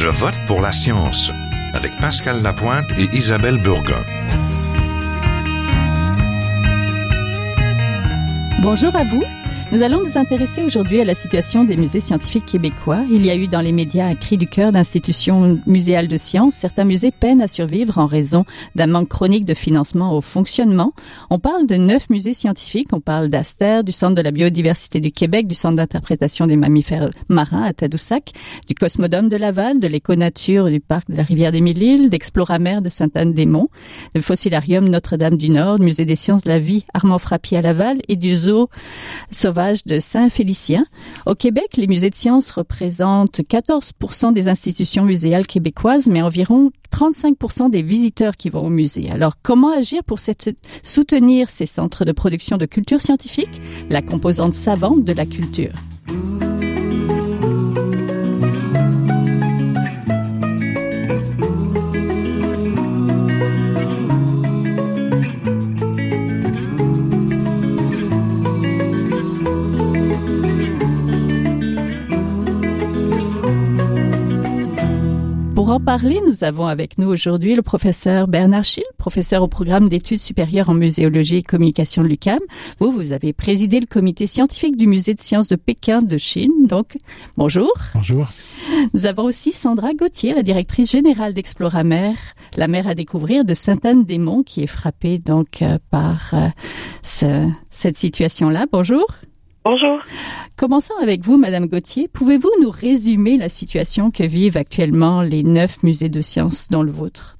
Je vote pour la science avec Pascal Lapointe et Isabelle Burgon. Bonjour à vous. Nous allons nous intéresser aujourd'hui à la situation des musées scientifiques québécois. Il y a eu dans les médias un cri du cœur d'institutions muséales de sciences. Certains musées peinent à survivre en raison d'un manque chronique de financement au fonctionnement. On parle de neuf musées scientifiques. On parle d'Aster, du Centre de la biodiversité du Québec, du Centre d'interprétation des mammifères marins à Tadoussac, du Cosmodome de Laval, de l'Éco-Nature du Parc de la Rivière des Mille-Îles, d'Exploramer de Sainte-Anne-des-Monts, du Fossilarium Notre-Dame-du-Nord, du Musée des sciences de la vie Armand Frappier à Laval et du Zoo Sauvage de Saint-Félicien. Au Québec, les musées de sciences représentent 14% des institutions muséales québécoises, mais environ 35% des visiteurs qui vont au musée. Alors, comment agir pour soutenir ces centres de production de culture scientifique, la composante savante de la culture? Parler, nous avons avec nous aujourd'hui le professeur Bernard Schill, professeur au programme d'études supérieures en muséologie et communication de l'UCAM. Vous, vous avez présidé le comité scientifique du musée de sciences de Pékin de Chine. Donc, bonjour. Bonjour. Nous avons aussi Sandra Gauthier, la directrice générale d'Exploramer, la mer à découvrir de Sainte-Anne-des-Monts, qui est frappée donc euh, par euh, ce, cette situation-là. Bonjour. Bonjour. Commençons avec vous, Madame Gauthier. Pouvez-vous nous résumer la situation que vivent actuellement les neuf musées de sciences dans le vôtre?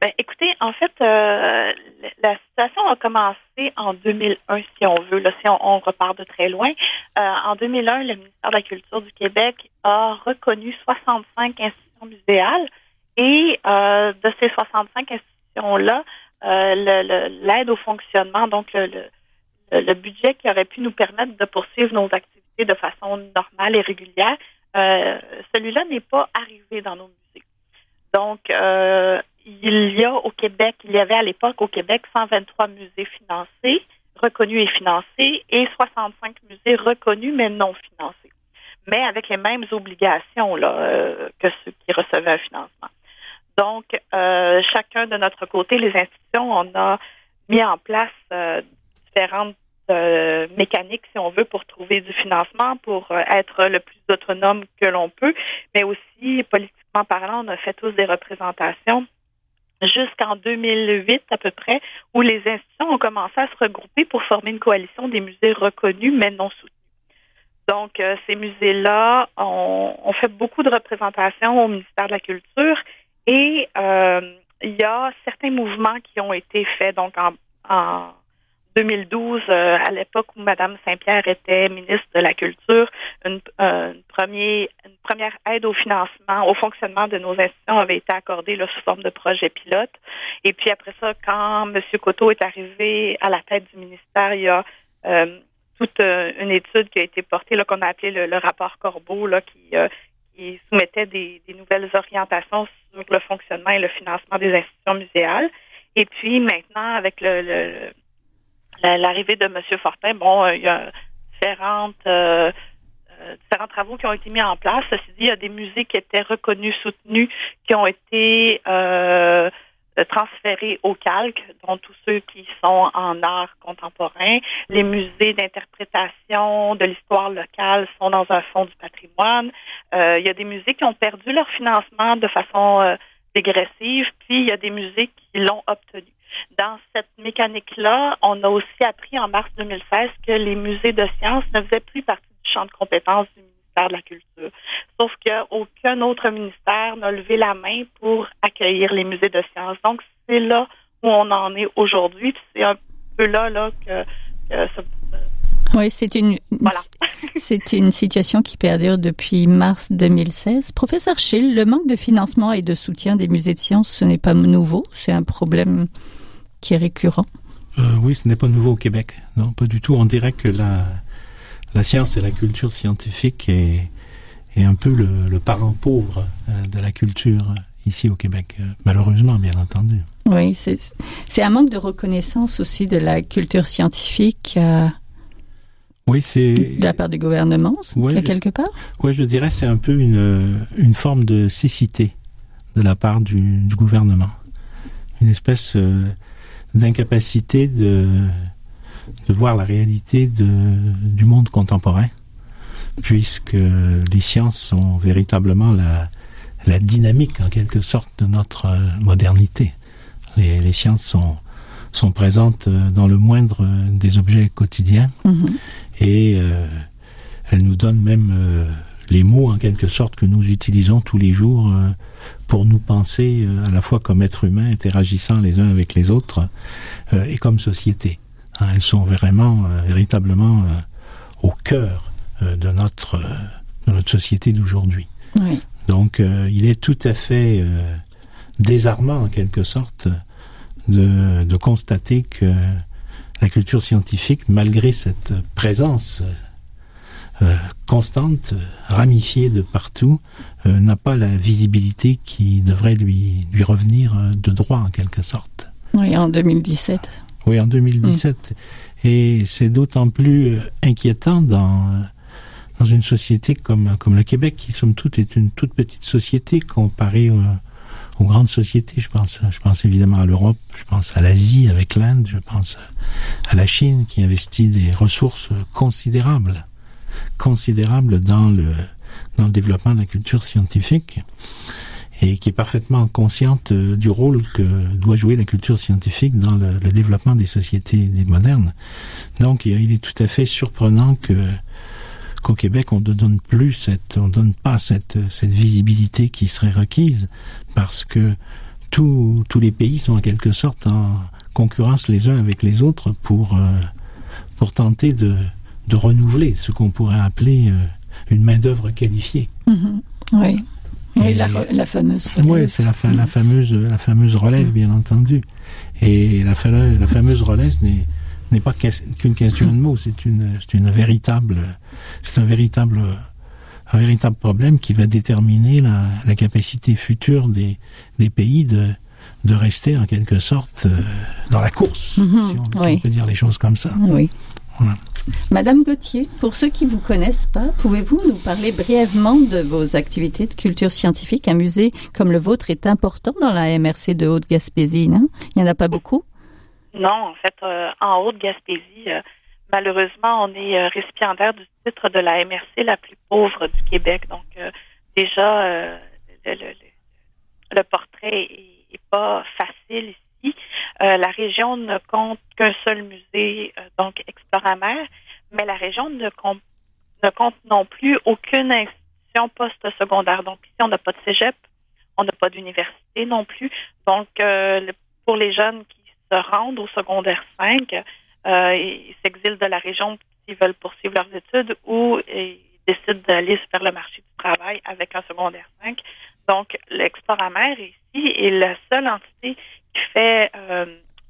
Ben, écoutez, en fait, euh, la situation a commencé en 2001, si on veut, là, si on, repart de très loin. Euh, en 2001, le ministère de la Culture du Québec a reconnu 65 institutions muséales et euh, de ces 65 institutions-là, l'aide au fonctionnement, donc le euh, le budget qui aurait pu nous permettre de poursuivre nos activités de façon normale et régulière, euh, celui-là n'est pas arrivé dans nos musées. Donc, euh, il y a au Québec, il y avait à l'époque au Québec 123 musées financés, reconnus et financés, et 65 musées reconnus mais non financés, mais avec les mêmes obligations là, que ceux qui recevaient un financement. Donc, chacun de notre côté, les institutions, on a mis en place différentes euh, mécaniques, si on veut, pour trouver du financement, pour euh, être le plus autonome que l'on peut, mais aussi, politiquement parlant, on a fait tous des représentations jusqu'en 2008 à peu près, où les institutions ont commencé à se regrouper pour former une coalition des musées reconnus mais non soutenus. Donc, euh, ces musées-là ont, fait beaucoup de représentations au ministère de la Culture et il y a certains mouvements qui ont été faits donc en 2012, euh, à l'époque où Mme Saint-Pierre était ministre de la Culture, une, euh, une première aide au financement, au fonctionnement de nos institutions avait été accordée sous forme de projet pilote. Et puis après ça, quand M. Coteau est arrivé à la tête du ministère, il y a euh, toute une étude qui a été portée, là, qu'on a appelé le, rapport Corbeau, là, qui, qui soumettait des, nouvelles orientations sur le fonctionnement et le financement des institutions muséales. Et puis maintenant, avec le l'arrivée de M. Fortin, bon, euh, il y a différentes euh, euh, différents travaux qui ont été mis en place. Ceci dit, il y a des musées qui étaient reconnus, soutenus, qui ont été transférés au calque, dont tous ceux qui sont en art contemporain. Les musées d'interprétation de l'histoire locale sont dans un fonds du patrimoine. il y a des musées qui ont perdu leur financement de façon dégressive, puis il y a des musées qui l'ont obtenu. Dans cette mécanique-là, on a aussi appris en mars 2016 que les musées de sciences ne faisaient plus partie du champ de compétences du ministère de la Culture. Sauf qu'aucun autre ministère n'a levé la main pour accueillir les musées de sciences. Donc, c'est là où on en est aujourd'hui. C'est un peu là, là que, ça, oui, c'est une, voilà. c'est une situation qui perdure depuis mars 2016. Professeur Schill, le manque de financement et de soutien des musées de sciences, ce n'est pas nouveau, c'est un problème qui est récurrent. Euh, oui, ce n'est pas nouveau au Québec. Non, pas du tout. On dirait que la, la science et la culture scientifique est, est un peu le, le parent pauvre euh, de la culture ici au Québec, euh, malheureusement, bien entendu. Oui, c'est un manque de reconnaissance aussi de la culture scientifique. Oui, c'est de la part du gouvernement, ouais, quelque part? Oui, je dirais c'est un peu une une forme de cécité de la part du, du gouvernement, une espèce euh, d'incapacité de de voir la réalité de, du monde contemporain, puisque les sciences sont véritablement la la dynamique en quelque sorte de notre euh, modernité. Les, les sciences sont sont présentes euh, dans le moindre des objets quotidiens Mhm. et euh, elles nous donnent même euh, les mots en quelque sorte que nous utilisons tous les jours euh, pour nous penser euh, à la fois comme êtres humains interagissant les uns avec les autres euh, et comme société. Hein, elles sont vraiment euh, véritablement euh, au cœur euh, de notre euh, de notre société d'aujourd'hui. Oui. Donc euh, il est tout à fait euh, désarmant en quelque sorte de, de constater que la culture scientifique, malgré cette présence constante, ramifiée de partout, euh, n'a pas la visibilité qui devrait lui, lui revenir euh, de droit en quelque sorte. Oui, en 2017. Oui, en 2017. Et c'est d'autant plus euh, inquiétant dans, euh, dans une société comme, comme le Québec, qui, somme toute, est une toute petite société comparée euh, aux grandes sociétés. Je pense, je pense évidemment à l'Europe, je pense à l'Asie avec l'Inde, je pense à la Chine qui investit des ressources considérables, considérables dans le, dans le développement de la culture scientifique et qui est parfaitement consciente euh, du rôle que doit jouer la culture scientifique dans le, développement des sociétés modernes. Donc, il il est tout à fait surprenant que qu'au Québec on ne donne plus cette, on donne pas cette cette visibilité qui serait requise parce que tous tous les pays sont en quelque sorte en concurrence les uns avec les autres pour euh, pour tenter de de renouveler ce qu'on pourrait appeler euh, une main d'œuvre qualifiée. Mhm. Oui. Et- la, la fameuse. Oui, c'est la, fa- la fameuse la fameuse relève, bien entendu. Et la, fa- la fameuse relève n'est pas qu'une question de mots, c'est une une véritable c'est un véritable un véritable problème qui va déterminer la, la capacité future des des pays de de rester en quelque sorte euh, dans la course, Mhm, si, on, si on peut dire les choses comme ça. Oui. Voilà. Madame Gauthier, pour ceux qui vous connaissent pas, pouvez-vous nous parler brièvement de vos activités de culture scientifique? Un musée comme le vôtre est important dans la MRC de Haute-Gaspésie, non? Il n'y en a pas beaucoup? Non, en fait, euh, en Haute-Gaspésie, euh, malheureusement, on est euh, récipiendaire du titre de la MRC la plus pauvre du Québec. Donc, déjà, le, portrait est, est pas facile ici. La région ne compte qu'un seul musée, euh, donc Exploramer, mais la région ne compte, non plus aucune institution post-secondaire. Donc, ici, on n'a pas de cégep, on n'a pas d'université non plus. Donc, euh, pour les jeunes qui se rendent au secondaire 5, euh, ils s'exilent de la région s'ils veulent poursuivre leurs études ou ils décident d'aller vers le marché du travail avec un secondaire 5. Donc, l'Exploramer ici est la seule entité qui fait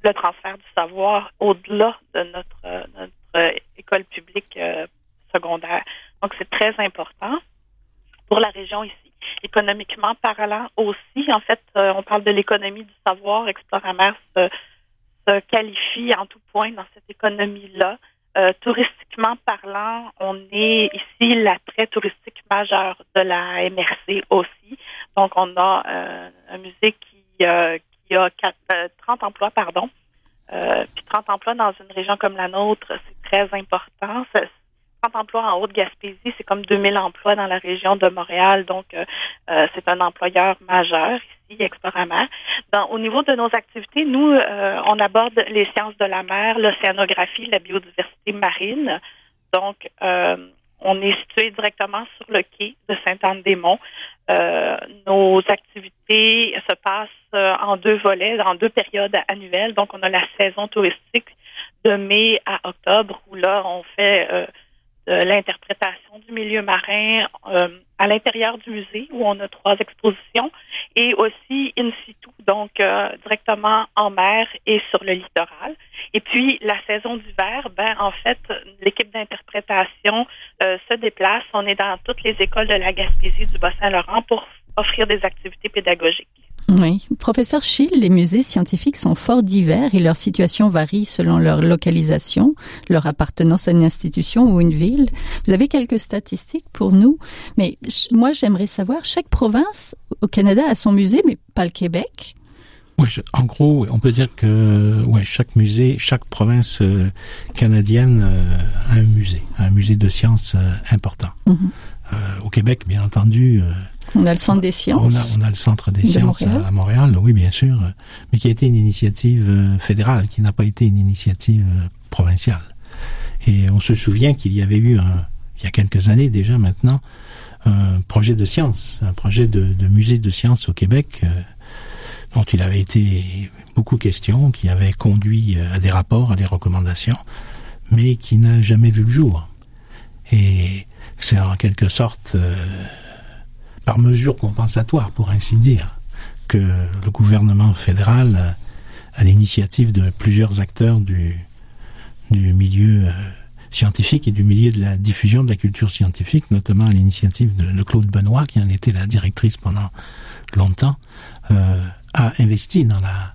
le transfert du savoir au-delà de notre, euh, notre euh, école publique euh, secondaire. Donc, c'est très important pour la région ici. Économiquement parlant aussi, en fait, on parle de l'économie du savoir. Exploramer se, se qualifie en tout point dans cette économie-là. Touristiquement parlant, on est ici l'attrait touristique majeur de la MRC aussi. Donc, on a un musée qui, qui a quatre, euh, 30 emplois, pardon. Euh, puis 30 emplois dans une région comme la nôtre, c'est très important. Ça- 30 emplois en Haute-Gaspésie, c'est comme 2000 emplois dans la région de Montréal. Donc, euh, c'est un employeur majeur ici, Exploramer. Dans, au niveau de nos activités, nous, on aborde les sciences de la mer, l'océanographie, la biodiversité marine. Donc, on est situé directement sur le quai de Sainte-Anne-des-Monts. Euh, nos activités se passent euh, en deux volets, en deux périodes annuelles. Donc, on a la saison touristique de mai à octobre, où là, on fait euh, l'interprétation du milieu marin euh, à l'intérieur du musée, où on a trois expositions, et aussi in situ, donc euh, directement en mer et sur le littoral. Et puis, la saison d'hiver, ben, en fait, l'équipe d'interprétation euh, se déplace. On est dans toutes les écoles de la Gaspésie, du Bas-Saint-Laurent pour offrir des activités pédagogiques. Oui. Professeur Schill, les musées scientifiques sont fort divers et leur situation varie selon leur localisation, leur appartenance à une institution ou une ville. Vous avez quelques statistiques pour nous, mais moi j'aimerais savoir, chaque province au Canada a son musée, mais pas le Québec. Oui, en gros, on peut dire que ouais, chaque musée, chaque province euh, canadienne euh, a un musée, un musée de sciences euh, important. Mhm. au Québec, bien entendu, on a le centre des sciences. On a, on a le centre des sciences À, Montréal, oui, bien sûr, mais qui a été une initiative euh, fédérale, qui n'a pas été une initiative euh, provinciale. Et on se souvient qu'il y avait eu, un, il y a quelques années déjà maintenant, un projet de science, un projet de, de musée de sciences au Québec, euh, dont il avait été beaucoup question, qui avait conduit à des rapports, à des recommandations, mais qui n'a jamais vu le jour. Et c'est en quelque sorte par mesure compensatoire, pour ainsi dire, que le gouvernement fédéral, à l'initiative de plusieurs acteurs du, du milieu euh, scientifique et du milieu de la diffusion de la culture scientifique, notamment à l'initiative de, Claude Benoît, qui en était la directrice pendant longtemps, euh, a investi dans la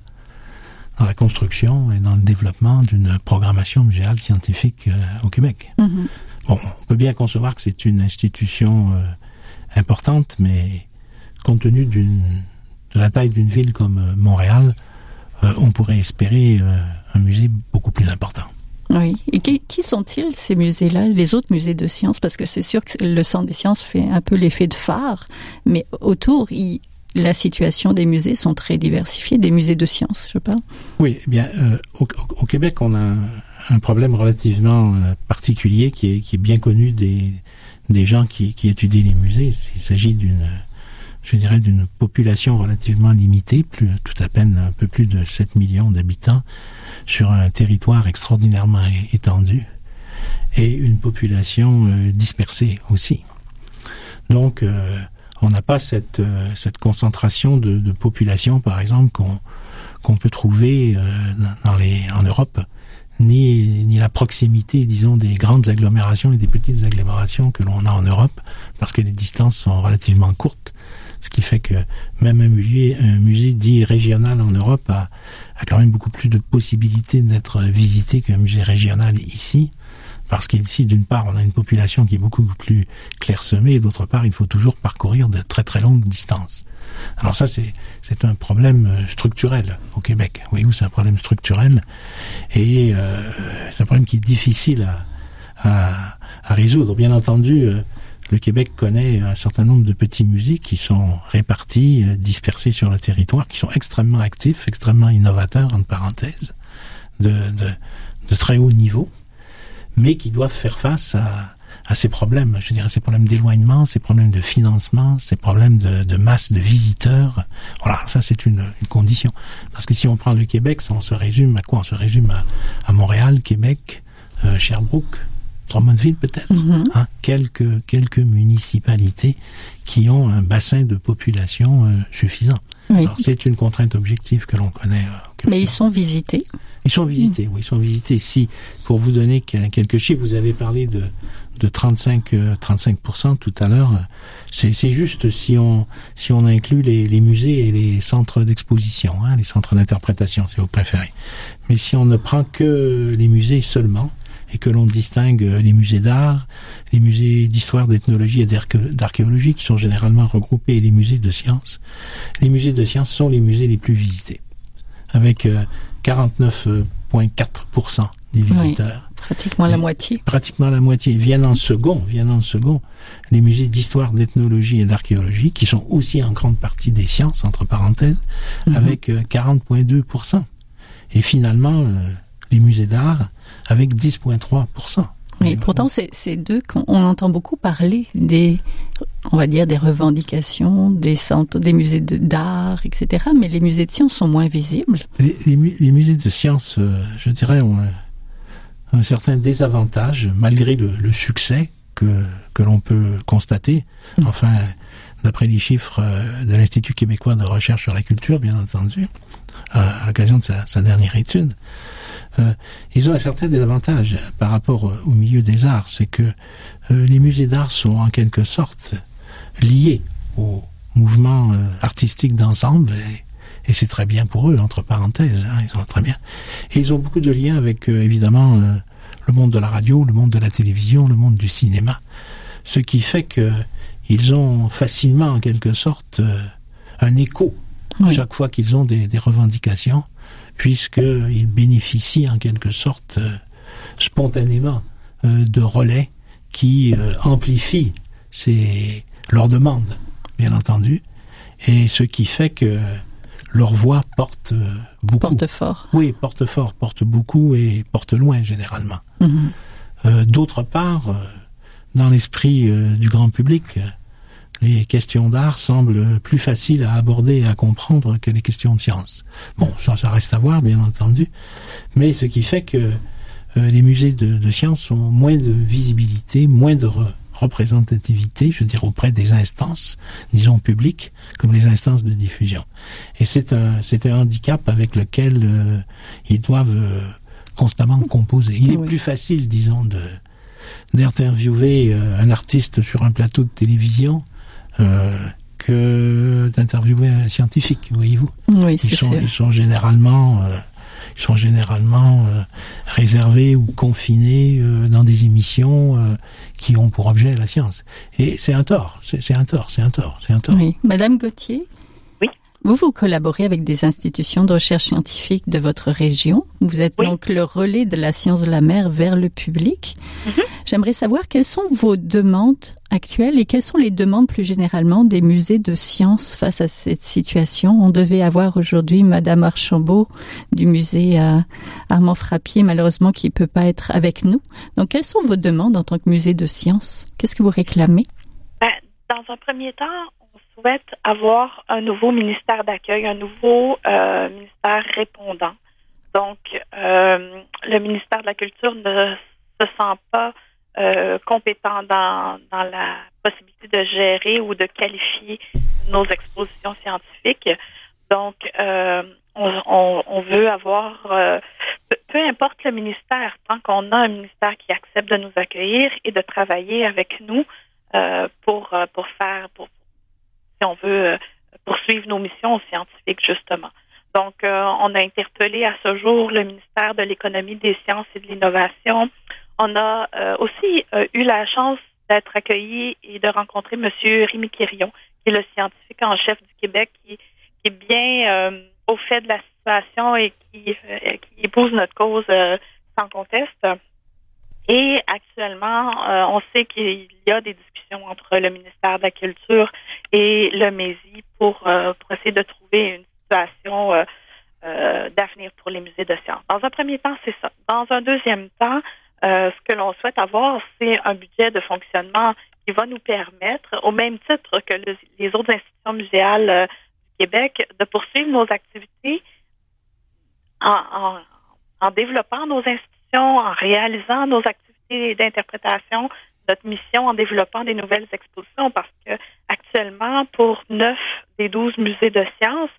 dans la construction et dans le développement d'une programmation muséale scientifique euh, au Québec. Mm-hmm. Bon, on peut bien concevoir que c'est une institution importante, mais compte tenu de la taille d'une ville comme euh, Montréal, euh, on pourrait espérer euh, un musée beaucoup plus important. Oui. Et qui, sont-ils, ces musées-là, les autres musées de sciences? Parce que c'est sûr que le Centre des sciences fait un peu l'effet de phare, mais autour, la situation des musées sont très diversifiées, des musées de sciences, je parle. Oui, eh bien, au, Québec, on a un problème relativement particulier qui est, qui est bien connu des, des gens qui, qui étudient les musées. Il s'agit d'une, je dirais, d'une population relativement limitée, plus, tout à peine un peu plus de 7 millions d'habitants sur un territoire extraordinairement étendu et une population euh, dispersée aussi. Donc, euh, on n'a pas cette, euh, concentration de, population, par exemple, qu'on peut trouver dans en Europe ni, ni la proximité, disons, des grandes agglomérations et des petites agglomérations que l'on a en Europe, parce que les distances sont relativement courtes. Ce qui fait que même un musée, dit régional en Europe a, a quand même beaucoup plus de possibilités d'être visité qu'un musée régional ici. Parce qu'ici, d'une part, on a une population qui est beaucoup plus clairsemée, et d'autre part, il faut toujours parcourir de très très longues distances. Alors ça, c'est un problème euh, structurel au Québec. Voyez-vous, c'est un problème structurel? Et euh, c'est un problème qui est difficile à, à, à résoudre. Bien entendu, euh, le Québec connaît un certain nombre de petits musées qui sont répartis, euh, dispersés sur le territoire, qui sont extrêmement actifs, extrêmement innovateurs, entre parenthèses, de, de, de très haut niveau, mais qui doivent faire face à à ces problèmes, je dirais ces problèmes d'éloignement, ces problèmes de financement, ces problèmes de, de masse de visiteurs. Voilà, ça c'est une, une, condition. Parce que si on prend le Québec, ça on se résume à quoi? On se résume à, à Montréal, Québec, euh, Sherbrooke, Drummondville peut-être, mm-hmm. hein, quelques quelques municipalités qui ont un bassin de population euh, suffisant. Alors c'est une contrainte objective que l'on connaît. Euh, Mais ils sont visités. Ils sont visités, oui, ils sont visités. Si, pour vous donner quelques chiffres, vous avez parlé de de 35 35 euh, tout à l'heure. C'est c'est juste si on si on inclut les, les musées et les centres d'exposition, hein, les centres d'interprétation, si vous préférez. Mais si on ne prend que les musées seulement et que l'on distingue les musées d'art, les musées d'histoire, d'ethnologie et d'archéologie qui sont généralement regroupés et les musées de sciences, les musées de sciences sont les musées les plus visités avec 49,4% euh, des visiteurs. Pratiquement la moitié. Pratiquement la moitié. Viennent en second, viennent en second les musées d'histoire, d'ethnologie et d'archéologie, qui sont aussi en grande partie des sciences, entre parenthèses, mhm. avec 40,2%. Euh, et finalement, euh, les musées d'art avec 10,3%. Mais pourtant, c'est deux qu'on entend beaucoup parler des, on va dire, des revendications, des centres, des musées d'art, etc. Mais les musées de sciences sont moins visibles. Les, les musées de sciences, euh, je dirais, ont un certain désavantage, malgré le, le succès que, que l'on peut constater. Mm. Enfin, d'après les chiffres euh, de l'Institut québécois de recherche sur la culture, bien entendu, à l'occasion de sa, dernière étude, euh, ils ont un certain désavantage par rapport au milieu des arts. C'est que euh, les musées d'art sont en quelque sorte liés au mouvement artistique d'ensemble et c'est très bien pour eux, entre parenthèses, hein, ils sont très bien. Et ils ont beaucoup de liens avec, évidemment, le monde de la radio, le monde de la télévision, le monde du cinéma, ce qui fait que ils ont facilement, en quelque sorte, euh, un écho chaque fois qu'ils ont des, des revendications, puisqu'ils bénéficient, en quelque sorte, spontanément de relais qui amplifient ces, leurs demandes, bien entendu, et ce qui fait que leur voix porte euh, beaucoup. Porte fort. Oui, porte fort, porte beaucoup et porte loin généralement. Mhm. Euh, D'autre part, euh, dans l'esprit euh, du grand public, les questions d'art semblent plus faciles à aborder et à comprendre que les questions de science. Bon, ça, ça reste à voir, bien entendu, mais ce qui fait que les musées de, de sciences ont moins de visibilité, moins de représentativité, je veux dire, auprès des instances, disons, publiques, comme les instances de diffusion. Et c'est un, c'est un handicap avec lequel euh, ils doivent euh, constamment composer. Il est plus facile, disons, de d'interviewer euh, un artiste sur un plateau de télévision euh, que d'interviewer un scientifique, voyez-vous. Oui, Ils sont, ils sont généralement, euh, ils sont généralement euh, réservés ou confinés dans des émissions qui ont pour objet la science. Et c'est un tort, c'est un tort, c'est un tort, c'est un tort. Oui. Madame Gauthier? Vous, vous collaborez avec des institutions de recherche scientifique de votre région. Vous êtes Oui. donc le relais de la science de la mer vers le public. Mhm. J'aimerais savoir quelles sont vos demandes actuelles et quelles sont les demandes plus généralement des musées de sciences face à cette situation. On devait avoir aujourd'hui Madame Archambault du musée euh, Armand Frappier, malheureusement, qui peut pas être avec nous. Donc, quelles sont vos demandes en tant que musée de sciences Qu'est-ce que vous réclamez? Ben, dans un premier temps, souhaite avoir un nouveau ministère d'accueil, un nouveau euh, ministère répondant. Donc, euh, le ministère de la Culture ne se sent pas euh, compétent dans, la possibilité de gérer ou de qualifier nos expositions scientifiques. Donc, on, on- veut avoir, peu, peu importe le ministère, tant qu'on a un ministère qui accepte de nous accueillir et de travailler avec nous pour pour faire pour si on veut euh, poursuivre nos missions scientifiques justement. Donc euh, on a interpellé à ce jour le ministère de l'économie, des sciences et de l'innovation. On a euh, aussi eu la chance d'être accueilli et de rencontrer Monsieur Rémi Quirion, qui est le scientifique en chef du Québec, qui, est bien au fait de la situation et qui, qui épouse notre cause sans conteste. Et actuellement, euh, on sait qu'il y a des discussions entre le ministère de la Culture et le MESI pour, euh, pour essayer de trouver une situation euh, d'avenir pour les musées de sciences. Dans un premier temps, c'est ça. Dans un deuxième temps, ce que l'on souhaite avoir, c'est un budget de fonctionnement qui va nous permettre, au même titre que le- les autres institutions muséales du Québec, de poursuivre nos activités en développant nos institutions, en réalisant nos activités d'interprétation, notre mission en développant des nouvelles expositions, parce que actuellement, pour neuf des douze musées de sciences,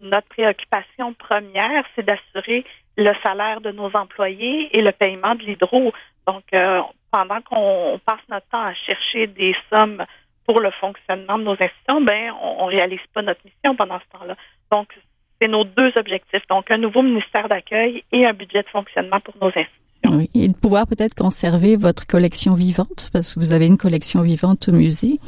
notre préoccupation première, c'est d'assurer le salaire de nos employés et le paiement de l'hydro. Donc, euh, pendant qu'on passe notre temps à chercher des sommes pour le fonctionnement de nos institutions, ben, on, on réalise pas notre mission pendant ce temps-là. Donc, c'est nos deux objectifs. Donc, un nouveau ministère d'accueil et un budget de fonctionnement pour nos institutions. Oui, et de pouvoir peut-être conserver votre collection vivante, parce que vous avez une collection vivante au musée.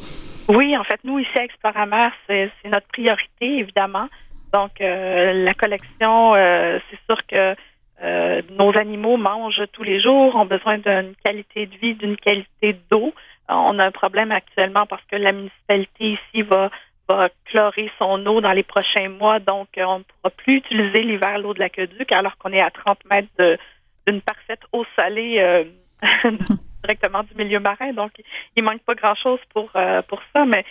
Oui, en fait, nous, ici à Exploramer, c'est notre priorité, évidemment. Donc, euh, la collection, euh, c'est sûr que euh, nos animaux mangent tous les jours, ont besoin d'une qualité de vie, d'une qualité d'eau. On a un problème actuellement parce que la municipalité ici va, va chlorer son eau dans les prochains mois, donc on ne pourra plus utiliser l'hiver l'eau de l'aqueduc alors qu'on est à 30 mètres de- d'une parfaite eau salée euh, directement du milieu marin. Donc, il manque pas grand-chose pour, euh, pour ça, mais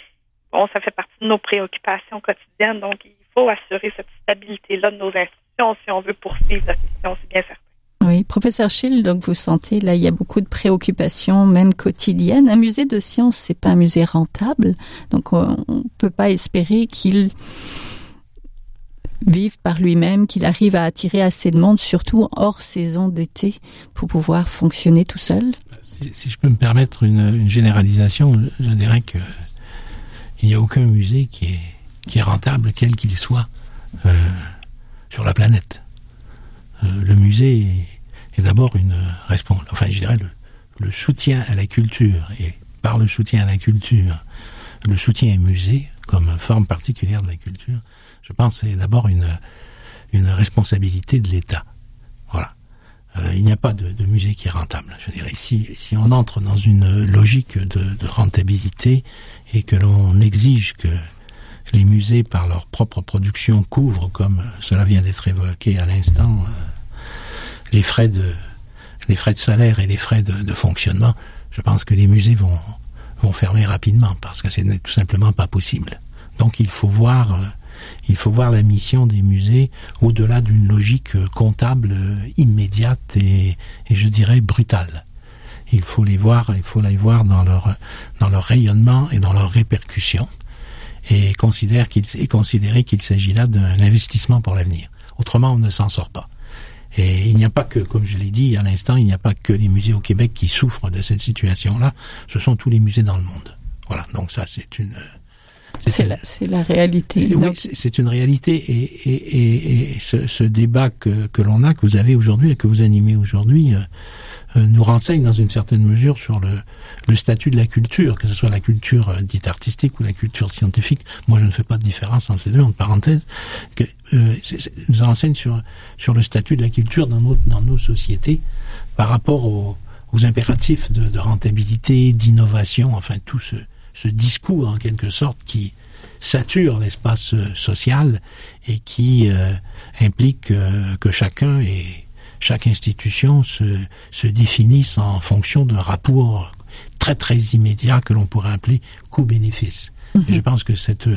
bon, ça fait partie de nos préoccupations quotidiennes. Donc, il faut assurer cette stabilité-là de nos institutions si on veut poursuivre la mission, c'est bien certain. Oui, professeur Schill, donc vous sentez là, il y a beaucoup de préoccupations, même quotidiennes. Un musée de sciences, c'est pas un musée rentable, donc on, on peut pas espérer qu'il vive par lui-même, qu'il arrive à attirer assez de monde, surtout hors saison d'été, pour pouvoir fonctionner tout seul. Si, je peux me permettre une, généralisation, je dirais que il n'y a aucun musée qui est, rentable, quel qu'il soit, sur la planète. le musée est, d'abord une réponse, enfin je dirais le, le soutien à la culture et par le soutien à la culture, le soutien au musée comme forme particulière de la culture, je pense c'est d'abord une, une responsabilité de l'État. Voilà. Euh, il n'y a pas de, musée qui est rentable. Je dirais, si, si on entre dans une logique de, de rentabilité et que l'on exige que les musées, par leur propre production, couvrent, comme cela vient d'être évoqué à l'instant, euh, les frais de les frais de salaire et les frais de, de, fonctionnement, je pense que les musées vont vont fermer rapidement parce que c'est tout simplement pas possible. Donc il faut voir euh, il faut voir la mission des musées au-delà d'une logique euh, comptable euh, immédiate et, et, je dirais brutale. Il faut les voir, il faut les voir dans leur dans leur rayonnement et dans leur répercussion et considérer qu'il et considérer qu'il s'agit là d'un investissement pour l'avenir. Autrement, on ne s'en sort pas. Et il n'y a pas que, comme je l'ai dit à l'instant, il n'y a pas que les musées au Québec qui souffrent de cette situation-là. Ce sont tous les musées dans le monde. Voilà. Donc ça, c'est une. C'est la, la, réalité. Oui, c'est une réalité. Et, et, et, et ce, ce, débat que, que l'on a, que vous avez aujourd'hui et que vous animez aujourd'hui, euh, euh, nous renseigne dans une certaine mesure sur le, le, statut de la culture, que ce soit la culture euh, dite artistique ou la culture scientifique. Moi, je ne fais pas de différence entre les deux, entre parenthèses. Que, euh, c est, c est, nous renseigne sur, sur le statut de la culture dans nos, dans nos sociétés par rapport aux, aux impératifs de, de rentabilité, d'innovation, enfin tout ce, ce discours en quelque sorte qui sature l'espace social et qui euh, implique euh, que chacun est chaque institution se, se définisse en fonction d'un rapport très très immédiat que l'on pourrait appeler coût-bénéfice. Et je pense que cette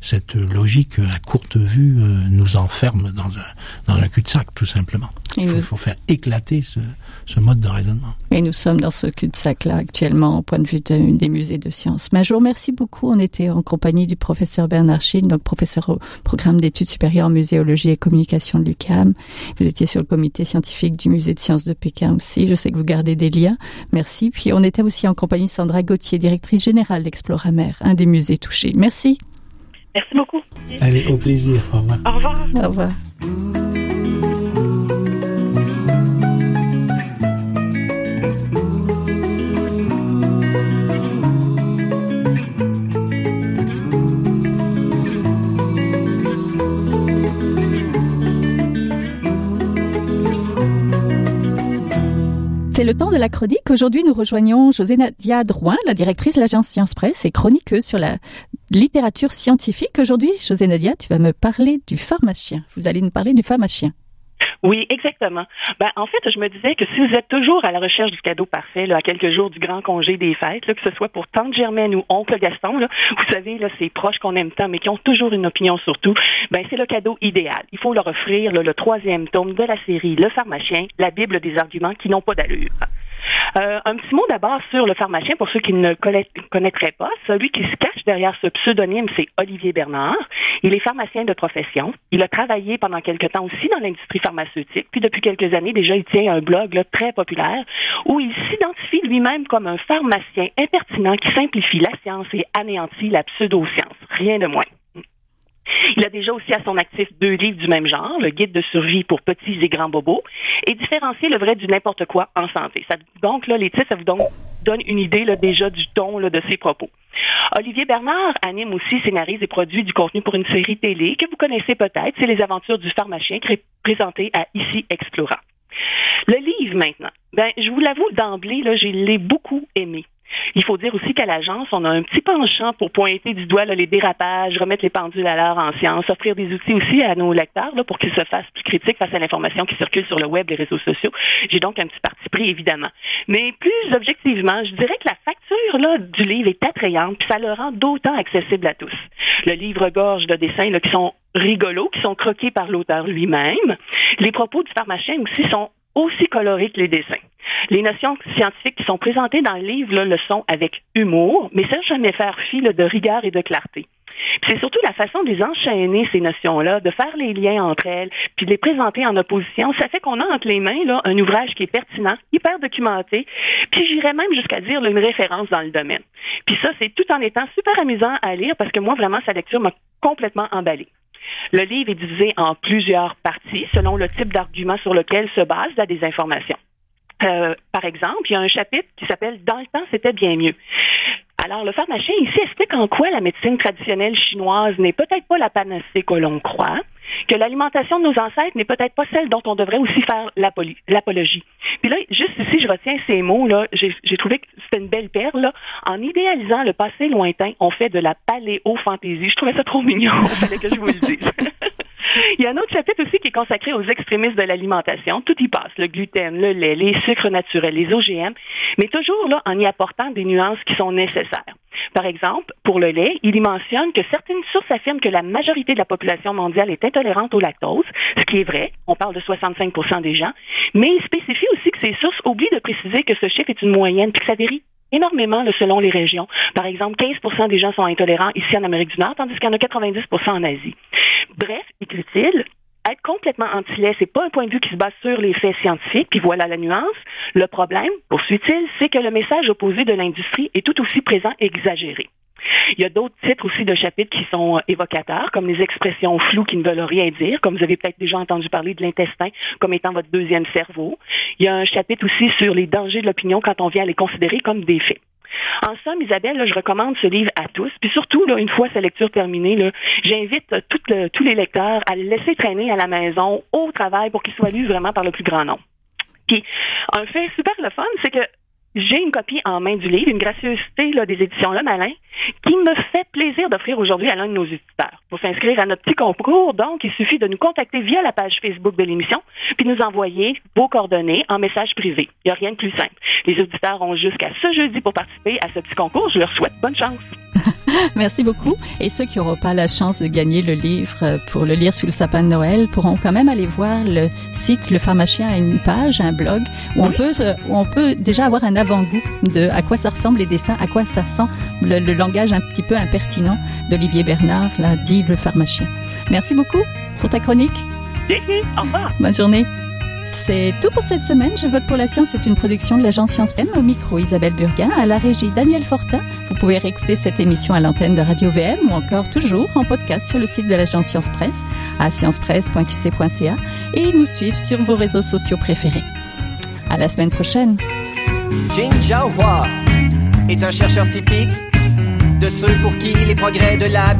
cette logique à courte vue euh, nous enferme dans un, dans un cul-de-sac, tout simplement. Il faut, nous... faut faire éclater ce, ce mode de raisonnement. Et nous sommes dans ce cul-de-sac-là actuellement au point de vue de, des musées de sciences. Mais je vous remercie beaucoup. On était en compagnie du professeur Bernard Schill, donc professeur au programme d'études supérieures en muséologie et communication de l'UCAM. Vous étiez sur le comité scientifique du musée de sciences de Pékin aussi. Je sais que vous gardez des liens. Merci. Puis on était aussi en compagnie de Sandra Gauthier, directrice générale d'Exploramer, un des musées touchés. Merci. Merci beaucoup. Allez, au plaisir. Au revoir. Au revoir. Au revoir. C'est le temps de la chronique. Aujourd'hui, nous rejoignons José Nadia Drouin, la directrice de l'agence Science Presse et chroniqueuse sur la littérature scientifique. Aujourd'hui, José Nadia, tu vas me parler du pharmacien. Vous allez nous parler du pharmacien. Oui, exactement. Ben, en fait, je me disais que si vous êtes toujours à la recherche du cadeau parfait, là, à quelques jours du grand congé des fêtes, là, que ce soit pour tante Germaine ou oncle Gaston, là, vous savez, là, ces proches qu'on aime tant, mais qui ont toujours une opinion sur tout, ben, c'est le cadeau idéal. Il faut leur offrir le troisième tome de la série Le pharmacien, la Bible des arguments qui n'ont pas d'allure. Euh, un petit mot d'abord sur le pharmacien pour ceux qui ne connaîtraient pas. Celui qui se cache derrière ce pseudonyme, c'est Olivier Bernard. Il est pharmacien de profession. Il a travaillé pendant quelque temps aussi dans l'industrie pharmaceutique. Puis depuis quelques années déjà, il tient un blog là, très populaire où il s'identifie lui-même comme un pharmacien impertinent qui simplifie la science et anéantit la pseudoscience. Rien de moins. Il a déjà aussi à son actif deux livres du même genre, le guide de survie pour petits et grands bobos, et différencier le vrai du n'importe quoi en santé. Ça, donc, là, les titres, ça vous donne, une idée là, déjà du ton là, de ses propos. Olivier Bernard anime aussi, scénarise et produit du contenu pour une série télé que vous connaissez peut-être, c'est Les aventures du pharmacien, présenté à Ici Explora. Le livre maintenant, ben, je vous l'avoue d'emblée, je l'ai beaucoup aimé. Il faut dire aussi qu'à l'agence, on a un petit penchant pour pointer du doigt les dérapages, remettre les pendules à l'heure en sciences, offrir des outils aussi à nos lecteurs pour qu'ils se fassent plus critiques face à l'information qui circule sur le web, les réseaux sociaux. J'ai donc un petit parti pris, évidemment. Mais plus objectivement, je dirais que la facture là, du livre est attrayante, puis ça le rend d'autant accessible à tous. Le livre gorge de dessins là, qui sont rigolos, qui sont croqués par l'auteur lui-même. Les propos du pharmacien aussi sont aussi colorés que les dessins. Les notions scientifiques qui sont présentées dans le livre là, le sont avec humour, mais sans jamais faire fi là, de rigueur et de clarté. C'est surtout la façon de les enchaîner, ces notions-là, de faire les liens entre elles, puis de les présenter en opposition. Ça fait qu'on a entre les mains là, un ouvrage qui est pertinent, hyper documenté, puis j'irais même jusqu'à dire une référence dans le domaine. Puis ça, c'est tout en étant super amusant à lire parce que moi, vraiment, sa lecture m'a complètement emballée. Le livre est divisé en plusieurs parties selon le type d'argument sur lequel se base la désinformation. Euh, par exemple, il y a un chapitre qui s'appelle Dans le temps, c'était bien mieux. Alors, le pharmacien ici explique en quoi la médecine traditionnelle chinoise n'est peut-être pas la panacée que l'on croit, que l'alimentation de nos ancêtres n'est peut-être pas celle dont on devrait aussi faire l'apologie. Puis là, juste ici, je retiens ces mots-là. J'ai trouvé que c'était une belle perle. Là. En idéalisant le passé lointain, on fait de la paléo-fantaisie. Je trouvais ça trop mignon. Il fallait que je vous le dise. Il y a un autre chapitre aussi qui est consacré aux extrémistes de l'alimentation. Tout y passe, le gluten, le lait, les sucres naturels, les OGM, mais toujours là en y apportant des nuances qui sont nécessaires. Par exemple, pour le lait, il y mentionne que certaines sources affirment que la majorité de la population mondiale est intolérante au lactose, ce qui est vrai, on parle de 65% des gens, mais il spécifie aussi que ces sources oublient de préciser que ce chiffre est une moyenne puis que ça énormément selon les régions. Par exemple, 15 des gens sont intolérants ici en Amérique du Nord, tandis qu'il y en a 90 en Asie. Bref, écrit-il, être complètement anti-lait, c'est pas un point de vue qui se base sur les faits scientifiques, puis voilà la nuance. Le problème, poursuit-il, c'est que le message opposé de l'industrie est tout aussi présent exagéré. Il y a d'autres titres aussi de chapitres qui sont évocateurs, comme les expressions floues qui ne veulent rien dire, comme vous avez peut-être déjà entendu parler de l'intestin comme étant votre deuxième cerveau. Il y a un chapitre aussi sur les dangers de l'opinion quand on vient les considérer comme des faits. En somme, Isabelle, je recommande ce livre à tous. Puis surtout, une fois sa lecture terminée, j'invite tous les lecteurs à le laisser traîner à la maison, au travail, pour qu'il soit lu vraiment par le plus grand nombre. Puis, un fait super le fun, c'est que j'ai une copie en main du livre, une gracieuseté des éditions Le Malin, qui me fait plaisir d'offrir aujourd'hui à l'un de nos éditeurs. Pour s'inscrire à notre petit concours, donc, il suffit de nous contacter via la page Facebook de l'émission, puis nous envoyer vos coordonnées en message privé. Il n'y a rien de plus simple. Les auditeurs ont jusqu'à ce jeudi pour participer à ce petit concours. Je leur souhaite bonne chance. Merci beaucoup. Et ceux qui n'auront pas la chance de gagner le livre pour le lire sous le sapin de Noël pourront quand même aller voir le site Le Pharmacien a une page, un blog où on peut euh, où on peut déjà avoir un avant-goût de à quoi ça ressemble les dessins, à quoi ça ressemble le, le langage un petit peu impertinent d'Olivier Bernard, là dit le pharmacien. Merci beaucoup pour ta chronique. Au revoir. Bonne journée. C'est tout pour cette semaine. Je vote pour la science. C'est une production de l'agence Science. Au micro, Isabelle Burguin. À la régie, Daniel Fortin. Vous pouvez réécouter cette émission à l'antenne de Radio VM ou encore toujours en podcast sur le site de l'agence Science Presse à sciencepresse.qc.ca et nous suivre sur vos réseaux sociaux préférés. À la semaine prochaine. Est un chercheur typique de ceux pour qui les progrès de la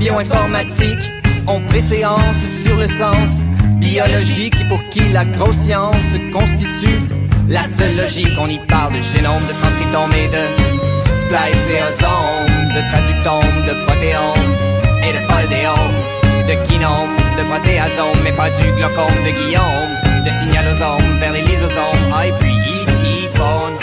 ont préséance sur le sens biologique et pour qui la grosse constitue la seule logique. On y parle de génome, de transcriptome et de spliceosome, de traductome, de protéome et de foldéome, de kinome, de protéasome, mais pas du glaucome de Guillaume, de signalosome vers les lysosomes, ah, et puis E.T. phone